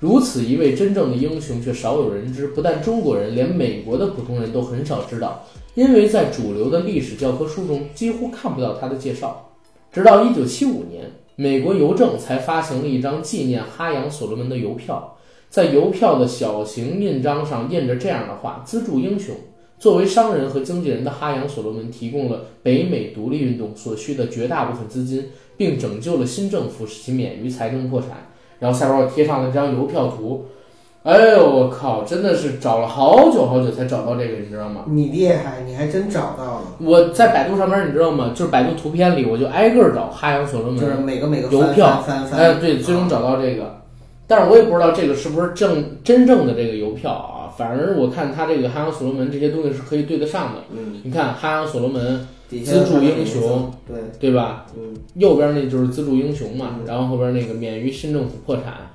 如此一位真正的英雄却少有人知。不但中国人，连美国的普通人都很少知道，因为在主流的历史教科书中几乎看不到他的介绍。直到一九七五年，美国邮政才发行了一张纪念哈扬·所罗门的邮票，在邮票的小型印章上印着这样的话：“资助英雄。”作为商人和经纪人的哈扬·所罗门提供了北美独立运动所需的绝大部分资金，并拯救了新政府，使其免于财政破产。然后下边我贴上了这张邮票图。哎呦我靠，真的是找了好久好久才找到这个，你知道吗？你厉害，你还真找到了。我在百度上面，你知道吗？就是百度图片里，我就挨个找哈扬·所罗门，就是每个每个邮票，翻翻。哎，对，最终找到这个。但是我也不知道这个是不是正真正的这个邮票啊。反而我看他这个哈扬所罗门这些东西是可以对得上的。嗯，你看哈扬所罗门资助英雄，对，对吧？嗯右边那就是资助英雄嘛，嗯然后后边那个免于新政府破产，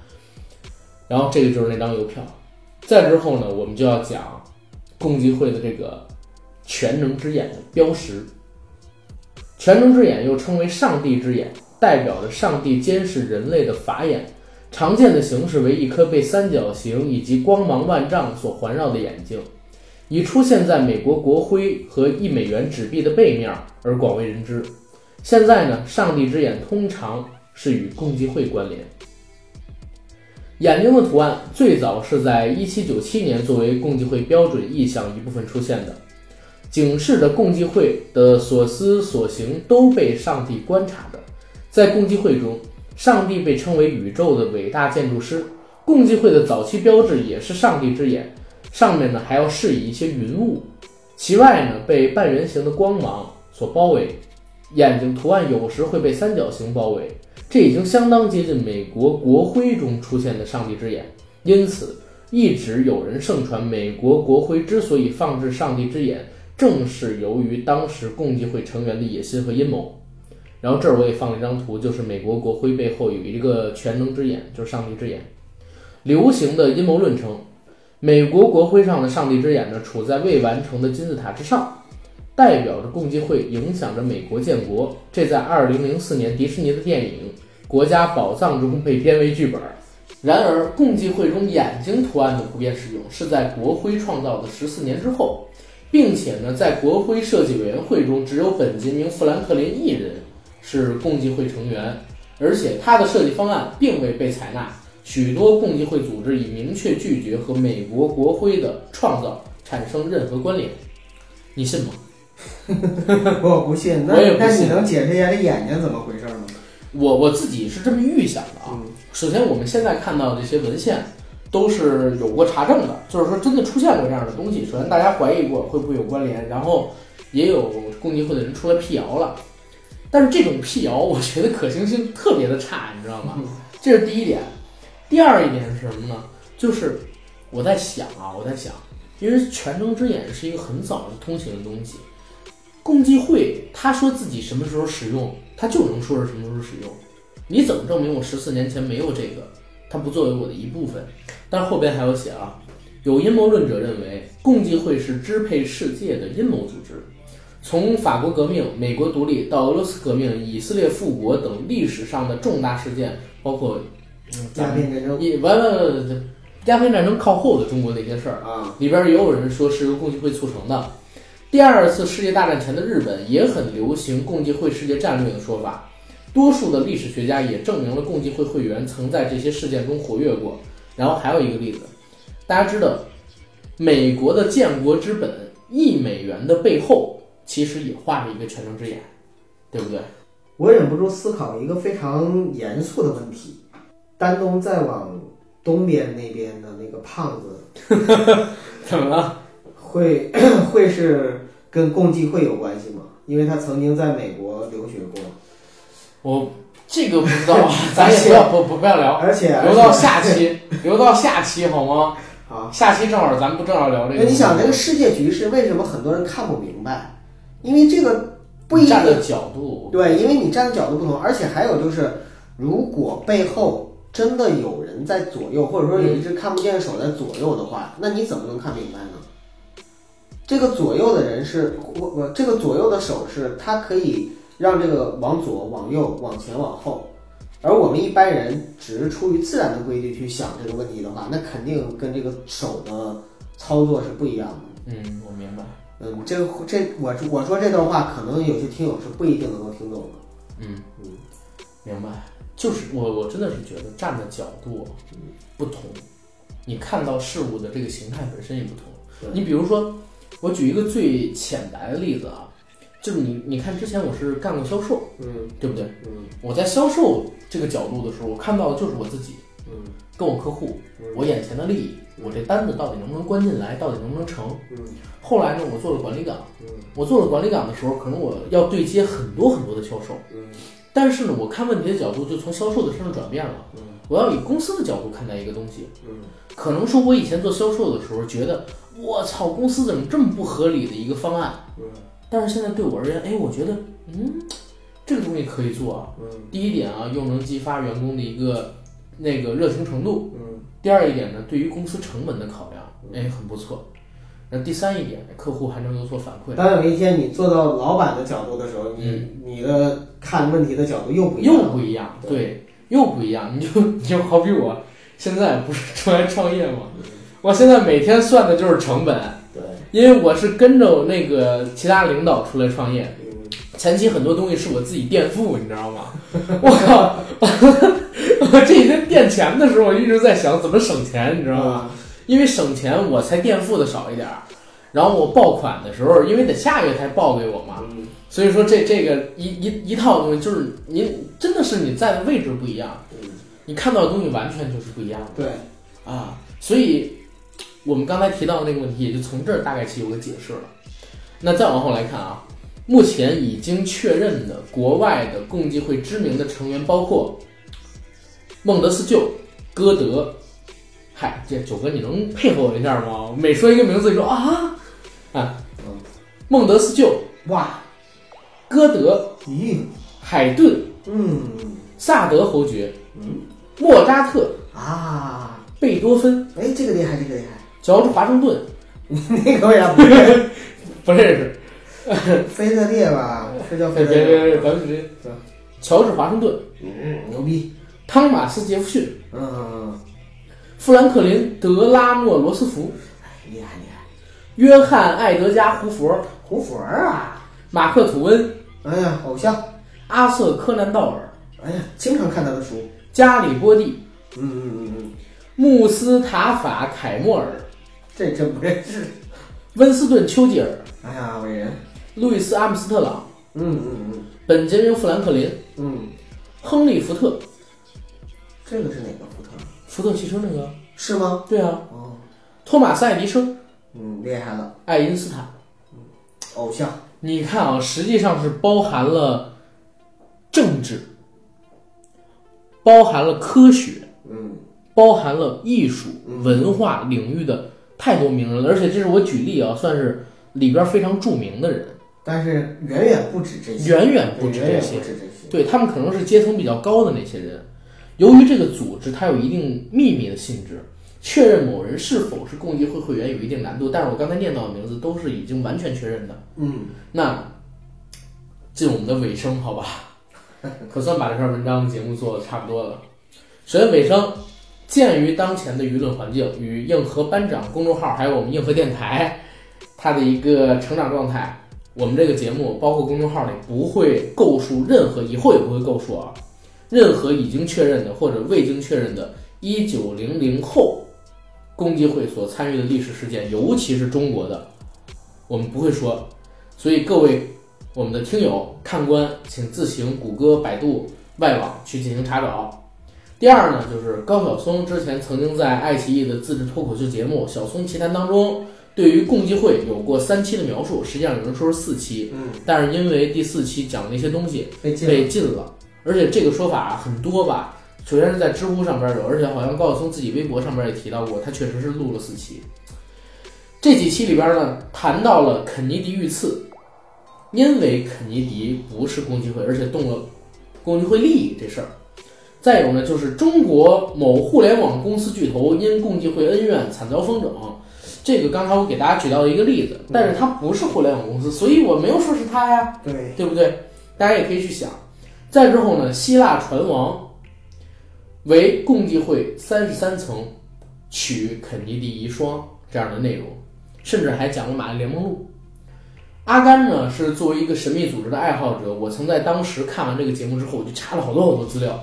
然后这个就是那张邮票。再之后呢，我们就要讲共济会的这个全能之眼的标识。全能之眼又称为上帝之眼，代表着上帝监视人类的法眼。常见的形式为一颗被三角形以及光芒万丈所环绕的眼睛，已出现在美国国徽和一美元纸币的背面而广为人知。现在呢，上帝之眼通常是与共济会关联。眼睛的图案最早是在1797年作为共济会标准意象一部分出现的，警示着共济会的所思所行都被上帝观察着。在共济会中，上帝被称为宇宙的伟大建筑师。共济会的早期标志也是上帝之眼，上面呢还要饰以一些云雾，其外呢被半圆形的光芒所包围。眼睛图案有时会被三角形包围，这已经相当接近美国国徽中出现的上帝之眼。因此，一直有人盛传美国国徽之所以放置上帝之眼，正是由于当时共济会成员的野心和阴谋。然后这儿我也放了一张图，就是美国国徽背后有一个全能之眼，就是上帝之眼。流行的阴谋论称，美国国徽上的上帝之眼呢，处在未完成的金字塔之上。代表着共济会影响着美国建国，这在2004年迪士尼的电影《国家宝藏》中被编为剧本。然而，共济会中眼睛图案的普遍使用是在国徽创造的十四年之后，并且呢，在国徽设计委员会中只有本杰明·富兰克林一人是共济会成员，而且他的设计方案并未被采纳。许多共济会组织已明确拒绝和美国国徽的创造产生任何关联。你信吗？[laughs] 我不信，那我也不信那你能解释一下这眼睛怎么回事吗？我我自己是这么预想的啊。嗯首先，我们现在看到的这些文献都是有过查证的，就是说真的出现过这样的东西。首先，大家怀疑过会不会有关联，然后也有共济会的人出来辟谣了。但是这种辟谣，我觉得可行性特别的差，你知道吗？这是第一点。第二一点是什么呢？就是我在想啊，我在想，因为全能之眼是一个很早的通行的东西，共济会他说自己什么时候使用，他就能说是什么时候使用。你怎么证明我十四年前没有这个？它不作为我的一部分？但是后边还有写啊，有阴谋论者认为共济会是支配世界的阴谋组织。从法国革命、美国独立到俄罗斯革命、以色列复国等历史上的重大事件，包括鸦片战争也完完完完，鸦片战争靠后的中国的一些事儿，啊，里边也有人说是由共济会促成的。第二次世界大战前的日本也很流行共济会世界战略的说法，多数的历史学家也证明了共济会会员曾在这些事件中活跃过。然后还有一个例子，大家知道，美国的建国之本一美元的背后其实也画着一个全能之眼，对不对？我忍不住思考一个非常严肃的问题：丹东再往东边那边的那个胖子，[laughs] 怎么了？会 [clears throat] 会是跟共济会有关系吗？因为他曾经在美国留学过，我这个不知道啊，[laughs] 咱也不要不不不要聊，而且 [laughs] 留到下期，留到下期好吗？啊，下期正好咱们不正好聊这个？那你想这个世界局势为什么很多人看不明白？因为这个不一定站的角度，对，因为你站的角度不同，而且还有就是，如果背后真的有人在左右，或者说有一只看不见的手在左右的话，那你怎么能看明白呢？这个左右的人是我我这个左右的手是它可以让这个往左、往右、往前、往后，而我们一般人只是出于自然的规律去想这个问题的话，那肯定跟这个手的操作是不一样的。嗯，我明白。嗯，这个这我我说这段话，可能有些听友是不一定能够听懂的。嗯嗯，明白。就是我我真的是觉得站的角度不同，你看到事物的这个形态本身也不同。你比如说，我举一个最浅白的例子啊，就是你你看之前我是干过销售，嗯对不对？嗯我在销售这个角度的时候，我看到的就是我自己嗯跟我客户，嗯我眼前的利益，我这单子到底能不能关进来，到底能不能成。嗯后来呢，我做了管理岗，嗯我做了管理岗的时候，可能我要对接很多很多的销售，嗯但是呢，我看问题的角度就从销售的身上转变了。嗯我要以公司的角度看待一个东西。嗯，可能说我以前做销售的时候觉得，我操，公司怎么这么不合理的一个方案？嗯，但是现在对我而言，哎，我觉得，嗯，这个东西可以做啊。嗯，第一点啊，又能激发员工的一个那个热情程度。嗯，第二一点呢，对于公司成本的考量，哎，很不错。那第三一点，客户还能有所反馈，当有一天你做到老板的角度的时候，你你的看问题的角度又不一样，又不一样，对，又不一样。你就 [laughs] 你就好比我现在不是出来创业吗？我现在每天算的就是成本，对，因为我是跟着那个其他领导出来创业，嗯，前期很多东西是我自己垫付，你知道吗？[laughs] 我靠，[laughs] 我 [laughs] 这几天垫钱的时候，我一直在想怎么省钱，你知道吗？因为省钱，我才垫付的少一点儿，然后我报款的时候，因为得下月才报给我嘛，嗯，所以说这这个一一一套东西，就是您真的是你在的位置不一样，嗯，你看到的东西完全就是不一样的对，啊，所以我们刚才提到的那个问题，也就从这儿大概其有个解释了。那再往后来看啊，目前已经确认的国外的共济会知名的成员包括孟德斯鸠、歌德。嗨，这九哥你能配合我一下吗？每说一个名字，你说啊啊，嗯，孟德斯鸠、哇，歌德、咦，海顿、嗯，萨德侯爵、嗯，莫扎特、啊，贝多芬、哎，这个厉害，这个厉害，乔治华盛顿，[laughs] 那个我也不认？不认识。菲特烈吧，是叫别腓特烈，别别别，咱们直接乔治华盛顿、嗯，牛逼，汤马斯杰弗逊、嗯，富兰克林·德拉诺罗斯福、厉害厉害，约翰·爱德加·胡佛、胡佛儿啊，马克·吐温、哎呀，偶像，阿瑟·柯南道尔、哎呀，经常看他的书，加里波蒂、嗯嗯嗯嗯，穆斯塔法·凯莫尔、这真不认识，[laughs] 温斯顿·丘吉尔、哎呀，伟人，路易斯·阿姆斯特朗、嗯嗯嗯。本杰明·富兰克林、嗯，亨利·福特、这个是哪个福特？福特汽车那个？是吗？对啊，哦，托马斯·爱迪生、嗯，厉害了，爱因斯坦。偶像，你看啊，实际上是包含了政治，包含了科学，嗯包含了艺术、嗯文化领域的太多名人了。而且这是我举例啊，算是里边非常著名的人，但是远远不止这些，远远不止这些，对他们可能是阶层比较高的那些人。由于这个组织它有一定秘密的性质，确认某人是否是共济会会员有一定难度。但是我刚才念到的名字都是已经完全确认的。嗯，那进我们的尾声，好吧，[laughs] 可算把这篇文章节目做的差不多了。首先尾声，鉴于当前的舆论环境与硬核班长公众号，还有我们硬核电台它的一个成长状态，我们这个节目包括公众号里不会构述任何，以后也不会构述啊，任何已经确认的或者未经确认的1900后共济会所参与的历史事件，尤其是中国的，我们不会说。所以各位我们的听友看官，请自行谷歌、百度、外网去进行查找。第二呢，就是高晓松之前曾经在爱奇艺的自制脱口秀节目《晓松奇谈》当中，对于共济会有过三期的描述，实际上有人说是四期，嗯，但是因为第四期讲的那些东西被禁了，而且这个说法很多吧。首先是在知乎上边有，而且好像高晓松自己微博上边也提到过，他确实是录了四期。这几期里边呢，谈到了肯尼迪遇刺，因为肯尼迪不是共济会，而且动了共济会利益这事儿。再有呢，就是中国某互联网公司巨头因共济会恩怨惨遭封整。这个刚才我给大家举到一个例子，但是它不是互联网公司，所以我没有说是他呀。对，对不对？大家也可以去想。再之后呢，希腊船王为共济会三十三层取肯尼迪遗孀这样的内容，甚至还讲了玛丽莲梦露。阿甘呢是作为一个神秘组织的爱好者，我曾在当时看完这个节目之后，我就查了好多好多资料。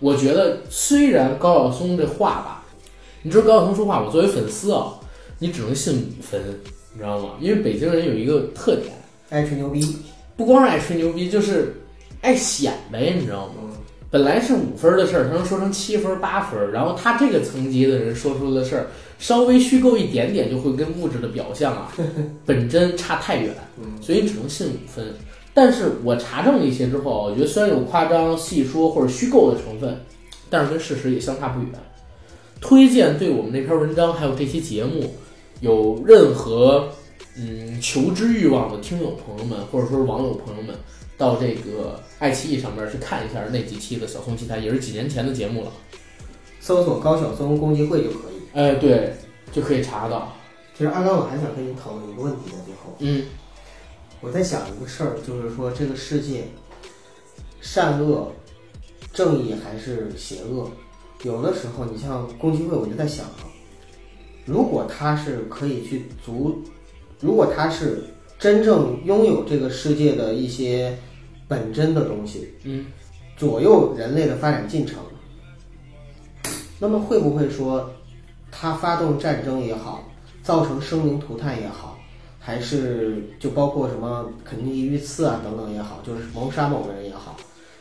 我觉得虽然高晓松这话吧，你知道高晓松说话，我作为粉丝啊，你只能信五分，你知道吗？因为北京人有一个特点，爱吹牛逼，不光是爱吹牛逼，就是爱显摆，你知道吗？本来是五分的事儿，他能说成七分、八分，然后他这个层级的人说出的事儿，稍微虚构一点点，就会跟物质的表象啊 [laughs] 本真差太远，所以只能信五分。但是我查证了一些之后，我觉得虽然有夸张、戏说或者虚构的成分，但是跟事实也相差不远。推荐对我们那篇文章还有这期节目有任何嗯求知欲望的听友朋友们，或者说是网友朋友们，到这个爱奇艺上面去看一下那几期的小松奇谈，也是几年前的节目了。搜索高晓松共济会就可以。哎，对，就可以查到。其实阿刚，我还想跟你讨论一个问题，在最后，嗯，我在想一个事儿，就是说这个世界善恶、正义还是邪恶？有的时候，你像共济会，我就在想啊，如果他是可以去足，如果他是真正拥有这个世界的一些本真的东西，嗯，左右人类的发展进程，那么会不会说，他发动战争也好，造成生灵涂炭也好，还是就包括什么肯尼迪遇刺啊等等也好，就是谋杀某个人也好，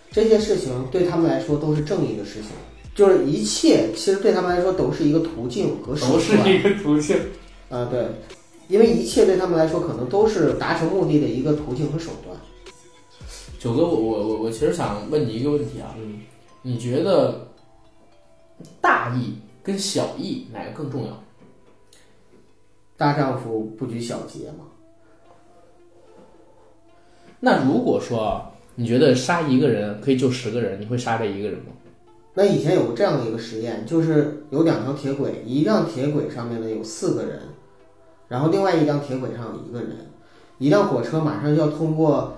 这些事情对他们来说都是正义的事情，就是一切其实对他们来说都是一个途径和手段都是段。一个途径。啊，对，因为一切对他们来说可能都是达成目的的一个途径和手段。九哥，我我我我其实想问你一个问题啊，嗯，你觉得大义跟小义哪个更重要？大丈夫不拘小节嘛。那如果说你觉得杀一个人可以救十个人，你会杀这一个人吗？那以前有过这样的一个实验，就是有两条铁轨，一辆铁轨上面呢有四个人，然后另外一辆铁轨上有一个人，一辆火车马上就要通过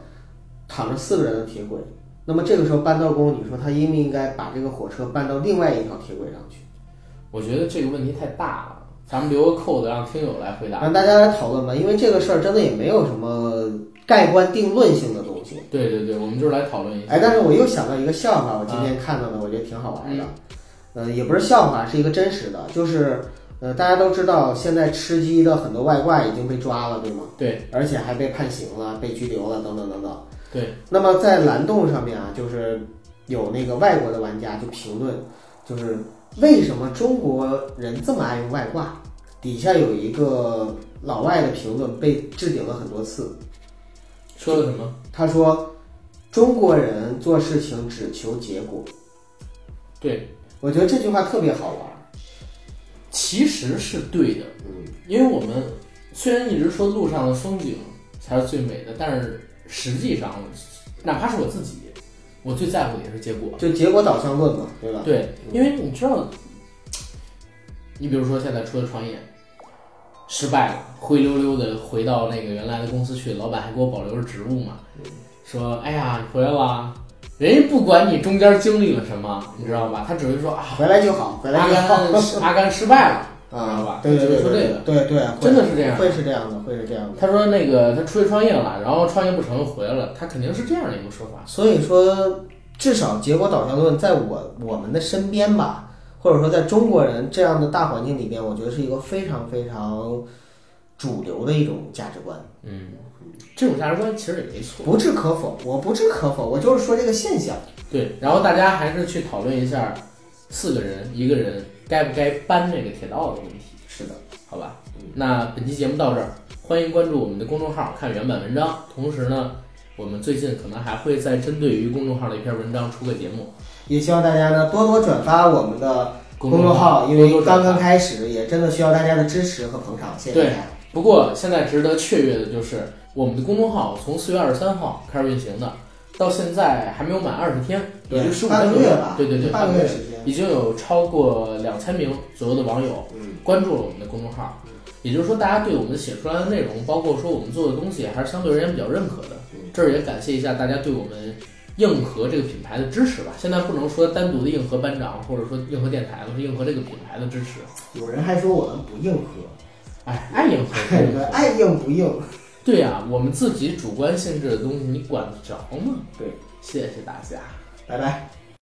躺着四个人的铁轨，那么这个时候搬道工，你说他应不应该把这个火车搬到另外一条铁轨上去？我觉得这个问题太大了，咱们留个扣子让听友来回答。让大家来讨论吧，因为这个事儿真的也没有什么盖棺定论性的东西。对对对，我们就是来讨论一下。哎，但是我又想到一个笑话，我今天看到的，我觉得挺好玩的。呃，也不是笑话，是一个真实的，就是呃，大家都知道现在吃鸡的很多外挂已经被抓了，对吗？对而且还被判刑了、被拘留了，等等等等。对，那么在蓝洞上面啊，就是有那个外国的玩家就评论，就是为什么中国人这么爱用外挂？底下有一个老外的评论被置顶了很多次，说了什么？他说中国人做事情只求结果。对，我觉得这句话特别好玩。其实是对的，嗯，因为我们虽然一直说路上的风景才是最美的，但是实际上，哪怕是我自己，我最在乎的也是结果。就结果导向论嘛，对吧？对，因为你知道，你比如说现在出来创业失败了，灰溜溜的回到那个原来的公司去，老板还给我保留着职务嘛，说哎呀你回来了，人家不管你中间经历了什么，你知道吧？他只会说啊，回来就好，回来阿就好。甘阿甘失败了，啊吧，对对对说这个。对对，真的是这样会是这样的，会是这样的。他说那个他出去创业了，然后创业不成又回来了，他肯定是这样的一个说法。所以说，至少结果导向论在我我们的身边吧，或者说在中国人这样的大环境里边，我觉得是一个非常非常主流的一种价值观，嗯，这种价值观其实也没错。不置可否。我不置可否，我就是说这个现象。对，然后大家还是去讨论一下，四个人一个人该不该搬这个铁道的问题，是的，好吧？那本期节目到这儿，欢迎关注我们的公众号看原版文章。同时呢，我们最近可能还会再针对于公众号的一篇文章出个节目。也希望大家呢多多转发我们的公众众号，因为刚刚开始，也真的需要大家的支持和捧场，谢谢大家。不过现在值得雀跃的就是，我们的公众号从四月二十三号开始运行的，到现在还没有满二十天，也就十五半天左右个月吧，对对对，半个月月时间。已经有超过两千名左右的网友嗯，关注了我们的公众号。也就是说，大家对我们写出来的内容，包括说我们做的东西，还是相对而言比较认可的。这儿也感谢一下大家对我们硬核这个品牌的支持吧。现在不能说单独的硬核班长，或者说硬核电台，了是硬核这个品牌的支持。有人还说我们不硬核，哎，爱硬核不硬核，爱硬不硬。对呀、我们自己主观性质的东西，你管得着吗？对，谢谢大家。拜拜。